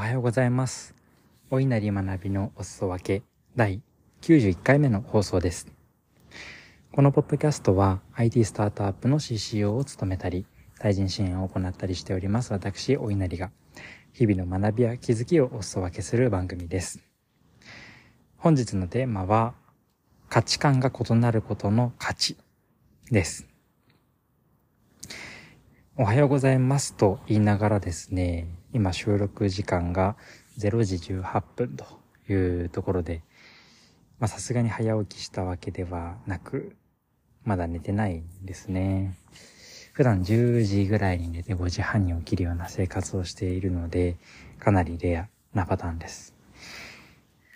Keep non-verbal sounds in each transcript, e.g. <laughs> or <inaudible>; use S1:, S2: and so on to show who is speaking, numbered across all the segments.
S1: おはようございます。お稲荷学びのお裾分け第91回目の放送です。このポッドキャストは IT スタートアップの CCO を務めたり、対人支援を行ったりしております私、お稲荷が日々の学びや気づきをお裾分けする番組です。本日のテーマは価値観が異なることの価値です。おはようございますと言いながらですね、今収録時間が0時18分というところで、まあさすがに早起きしたわけではなく、まだ寝てないんですね。普段10時ぐらいに寝て5時半に起きるような生活をしているので、かなりレアなパターンです。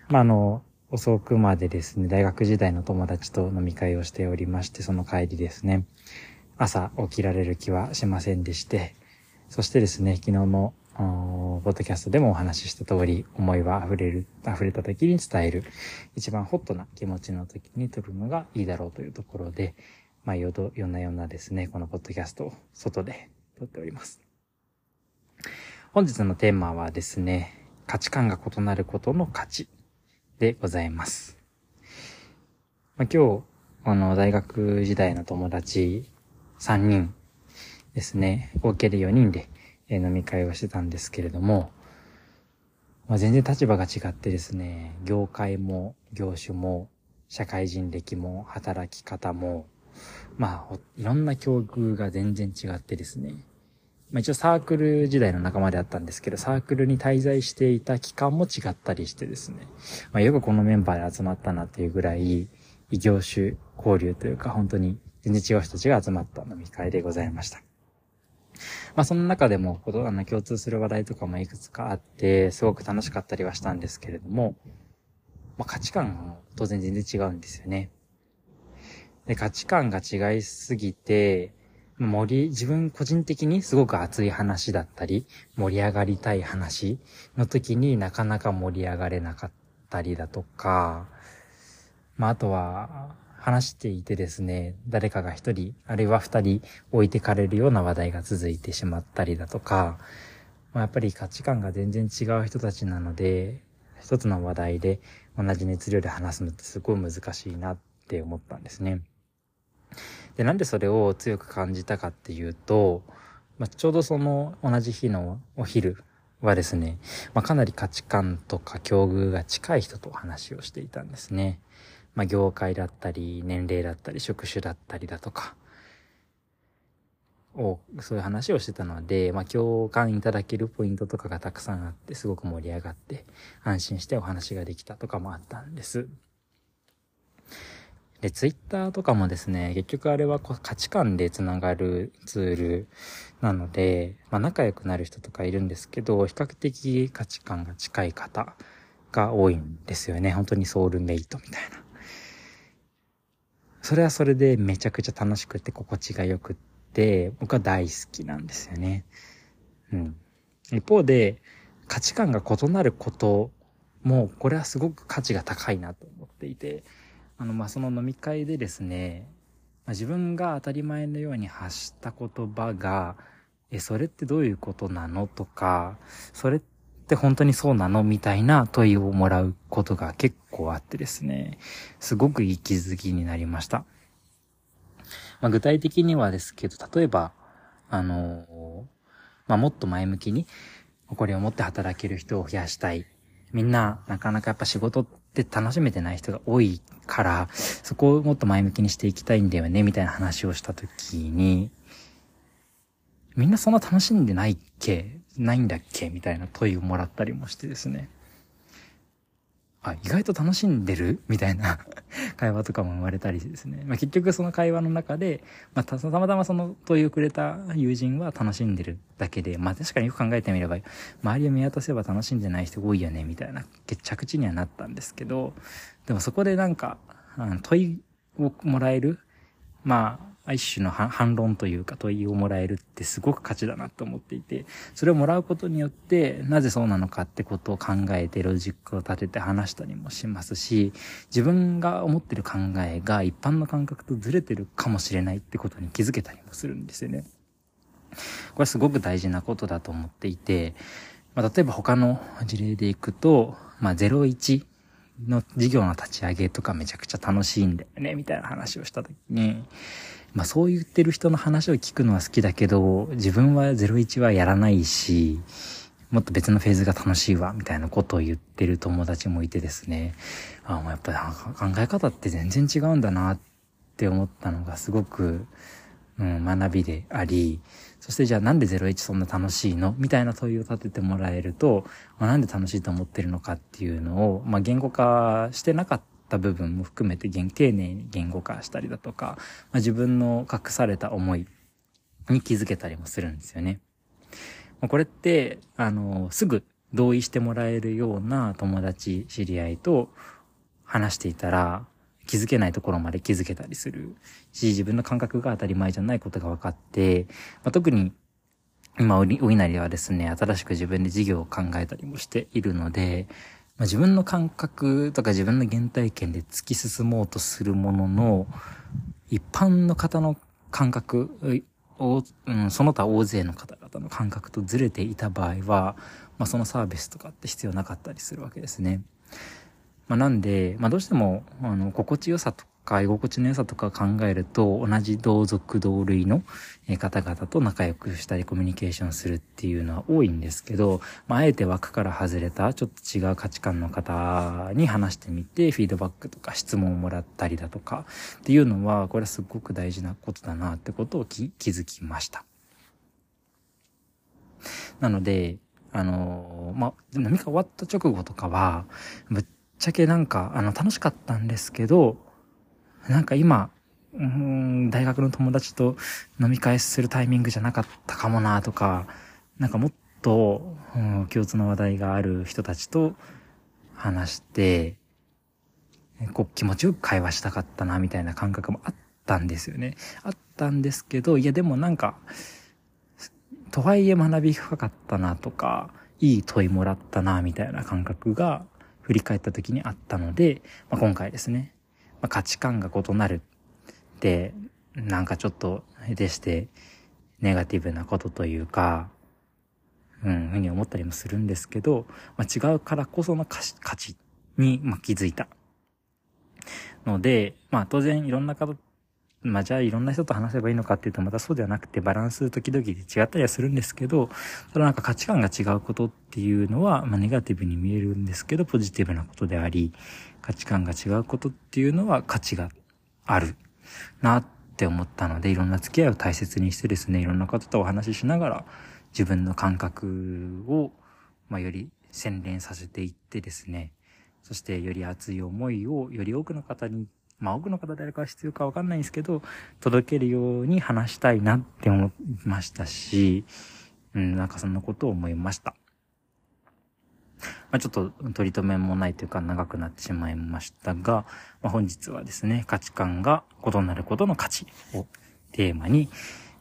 S1: まああの、遅くまでですね、大学時代の友達と飲み会をしておりまして、その帰りですね、朝起きられる気はしませんでして、そしてですね、昨日の、ポッドキャストでもお話しした通り、思いは溢れる、溢れた時に伝える、一番ホットな気持ちの時に撮るのがいいだろうというところで、まあ、夜ど、夜な夜なですね、このポッドキャストを外で撮っております。本日のテーマはですね、価値観が異なることの価値でございます。まあ、今日、あの、大学時代の友達3人ですね、合計で4人で飲み会をしてたんですけれども、まあ、全然立場が違ってですね、業界も業種も社会人歴も働き方も、まあ、いろんな境遇が全然違ってですね、まあ一応サークル時代の仲間であったんですけど、サークルに滞在していた期間も違ったりしてですね、まあよくこのメンバーで集まったなっていうぐらい、異業種交流というか本当に全然違う人たちが集まった飲み会でございました。まあその中でも、あの共通する話題とかもいくつかあって、すごく楽しかったりはしたんですけれども、まあ価値観も当然全然違うんですよね。で、価値観が違いすぎて、盛り、自分個人的にすごく熱い話だったり、盛り上がりたい話の時になかなか盛り上がれなかったりだとか、まああとは、話していてですね、誰かが一人、あるいは二人置いてかれるような話題が続いてしまったりだとか、まあ、やっぱり価値観が全然違う人たちなので、一つの話題で同じ熱量で話すのってすごい難しいなって思ったんですね。で、なんでそれを強く感じたかっていうと、まあ、ちょうどその同じ日のお昼はですね、まあ、かなり価値観とか境遇が近い人と話をしていたんですね。まあ、業界だったり、年齢だったり、職種だったりだとか、を、そういう話をしてたので、まあ、共感いただけるポイントとかがたくさんあって、すごく盛り上がって、安心してお話ができたとかもあったんです。で、ツイッターとかもですね、結局あれは価値観でつながるツールなので、まあ、仲良くなる人とかいるんですけど、比較的価値観が近い方が多いんですよね。本当にソウルメイトみたいな。それはそれでめちゃくちゃ楽しくて心地が良くって、僕は大好きなんですよね。うん。一方で、価値観が異なることも、これはすごく価値が高いなと思っていて、あの、まあ、その飲み会でですね、まあ、自分が当たり前のように発した言葉が、え、それってどういうことなの？とか、それって本当にそうなの？みたいな問いをもらうことが結構あってですね、すごくいい気づきになりました。まあ、具体的にはですけど、例えば、あの、まあ、もっと前向きに誇りを持って働ける人を増やしたい。みんな、なかなかやっぱ仕事って楽しめてない人が多いから、そこをもっと前向きにしていきたいんだよね、みたいな話をしたときに、みんなそんな楽しんでないっけ？ないんだっけ？みたいな問いをもらったりもしてですね。あ、意外と楽しんでる？みたいな <laughs> 会話とかも生まれたりですね。まあ、結局その会話の中で、まあ、たたまたまその問いをくれた友人は楽しんでるだけで、まあ、確かによく考えてみれば、周りを見渡せば楽しんでない人多いよね、みたいな決着地にはなったんですけど、でもそこでなんか、あの問いをもらえる、まあ、一種の反論というか問いをもらえるってすごく価値だなと思っていて、それをもらうことによって、なぜそうなのかってことを考えてロジックを立てて話したりもしますし、自分が思ってる考えが一般の感覚とずれてるかもしれないってことに気づけたりもするんですよね。これすごく大事なことだと思っていて、まあ、例えば他の事例でいくと、まあ、01の事業の立ち上げとかめちゃくちゃ楽しいんだよね、みたいな話をした時に、まあそう言ってる人の話を聞くのは好きだけど、自分は01はやらないし、もっと別のフェーズが楽しいわ、みたいなことを言ってる友達もいてですね、あもうやっぱり考え方って全然違うんだなって思ったのがすごく、うん、学びであり、そしてじゃあなんで01そんな楽しいの？みたいな問いを立ててもらえると、まあ、なんで楽しいと思ってるのかっていうのを、まあ、言語化してなかったた部分も含めて丁寧に言語化したりだとか、まあ、自分の隠された思いに気づけたりもするんですよね。まあ、これって、あの、すぐ同意してもらえるような友達、知り合いと話していたら、気づけないところまで気づけたりするし、自分の感覚が当たり前じゃないことが分かって、まあ、特に今、お稲荷はですね、新しく自分で事業を考えたりもしているので、まあ、自分の感覚とか自分の原体験で突き進もうとするものの、一般の方の感覚を、うん、その他大勢の方々の感覚とずれていた場合は、まあ、そのサービスとかって必要なかったりするわけですね。まあ、なんで、まあ、どうしても、あの、心地よさとか居心地の良さとか考えると、同じ同族同類の方々と仲良くしたりコミュニケーションするっていうのは多いんですけど、まあ、あえて枠から外れたちょっと違う価値観の方に話してみて、フィードバックとか質問をもらったりだとかっていうのは、これはすごく大事なことだなってことを気づきました。なので、あの、まあ、飲み会終わった直後とかは、ぶっちゃけなんか、あの、楽しかったんですけど、なんか今、うん、大学の友達と飲み会するタイミングじゃなかったかもなとか、なんかもっと、うん、共通の話題がある人たちと話して、こう気持ちよく会話したかったなみたいな感覚もあったんですよね。あったんですけど、いやでもなんか、とはいえ学び深かったなとか、いい問いもらったなみたいな感覚が振り返った時にあったので、まあ、今回ですね、まあ、価値観が異なるって、なんかちょっと、でして、ネガティブなことというか、うん、ふうに思ったりもするんですけど、まあ、違うからこその価値に、まあ、気づいた。ので、まあ当然いろんな方まあじゃあいろんな人と話せばいいのかっていうとまたそうではなくてバランス時々で違ったりはするんですけど、そのなんか価値観が違うことっていうのは、まあネガティブに見えるんですけど、ポジティブなことであり、価値観が違うことっていうのは価値があるなって思ったので、いろんな付き合いを大切にしてですね、いろんな方とお話ししながら、自分の感覚を、まあより洗練させていってですね、そしてより熱い思いをより多くの方にまあ多くの方誰か必要かわかんないんですけど、届けるように話したいなって思いましたし、うん、なんかそんなことを思いました。まあ、ちょっと取り留めもないというか長くなってしまいましたが、まあ、本日はですね、価値観が異なることの価値をテーマに、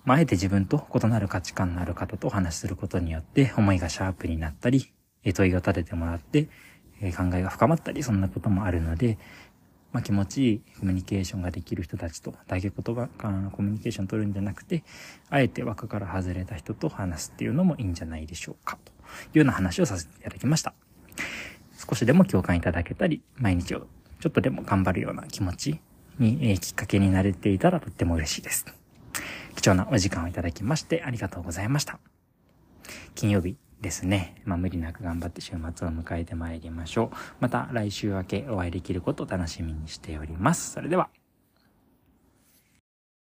S1: まあ、あえて自分と異なる価値観のある方とお話しすることによって思いがシャープになったり、問いを立ててもらって、考えが深まったり、そんなこともあるので、まあ、気持ちいいコミュニケーションができる人たちと、だけ言葉からのコミュニケーション取るんじゃなくて、あえて枠から外れた人と話すっていうのもいいんじゃないでしょうか、というような話をさせていただきました。少しでも共感いただけたり、毎日をちょっとでも頑張るような気持ちに、えー、きっかけになれていたらとっても嬉しいです。貴重なお時間をいただきましてありがとうございました。金曜日ですね。まあ無理なく頑張って週末を迎えてまいりましょう。また来週明けお会いできることを楽しみにしております。それでは。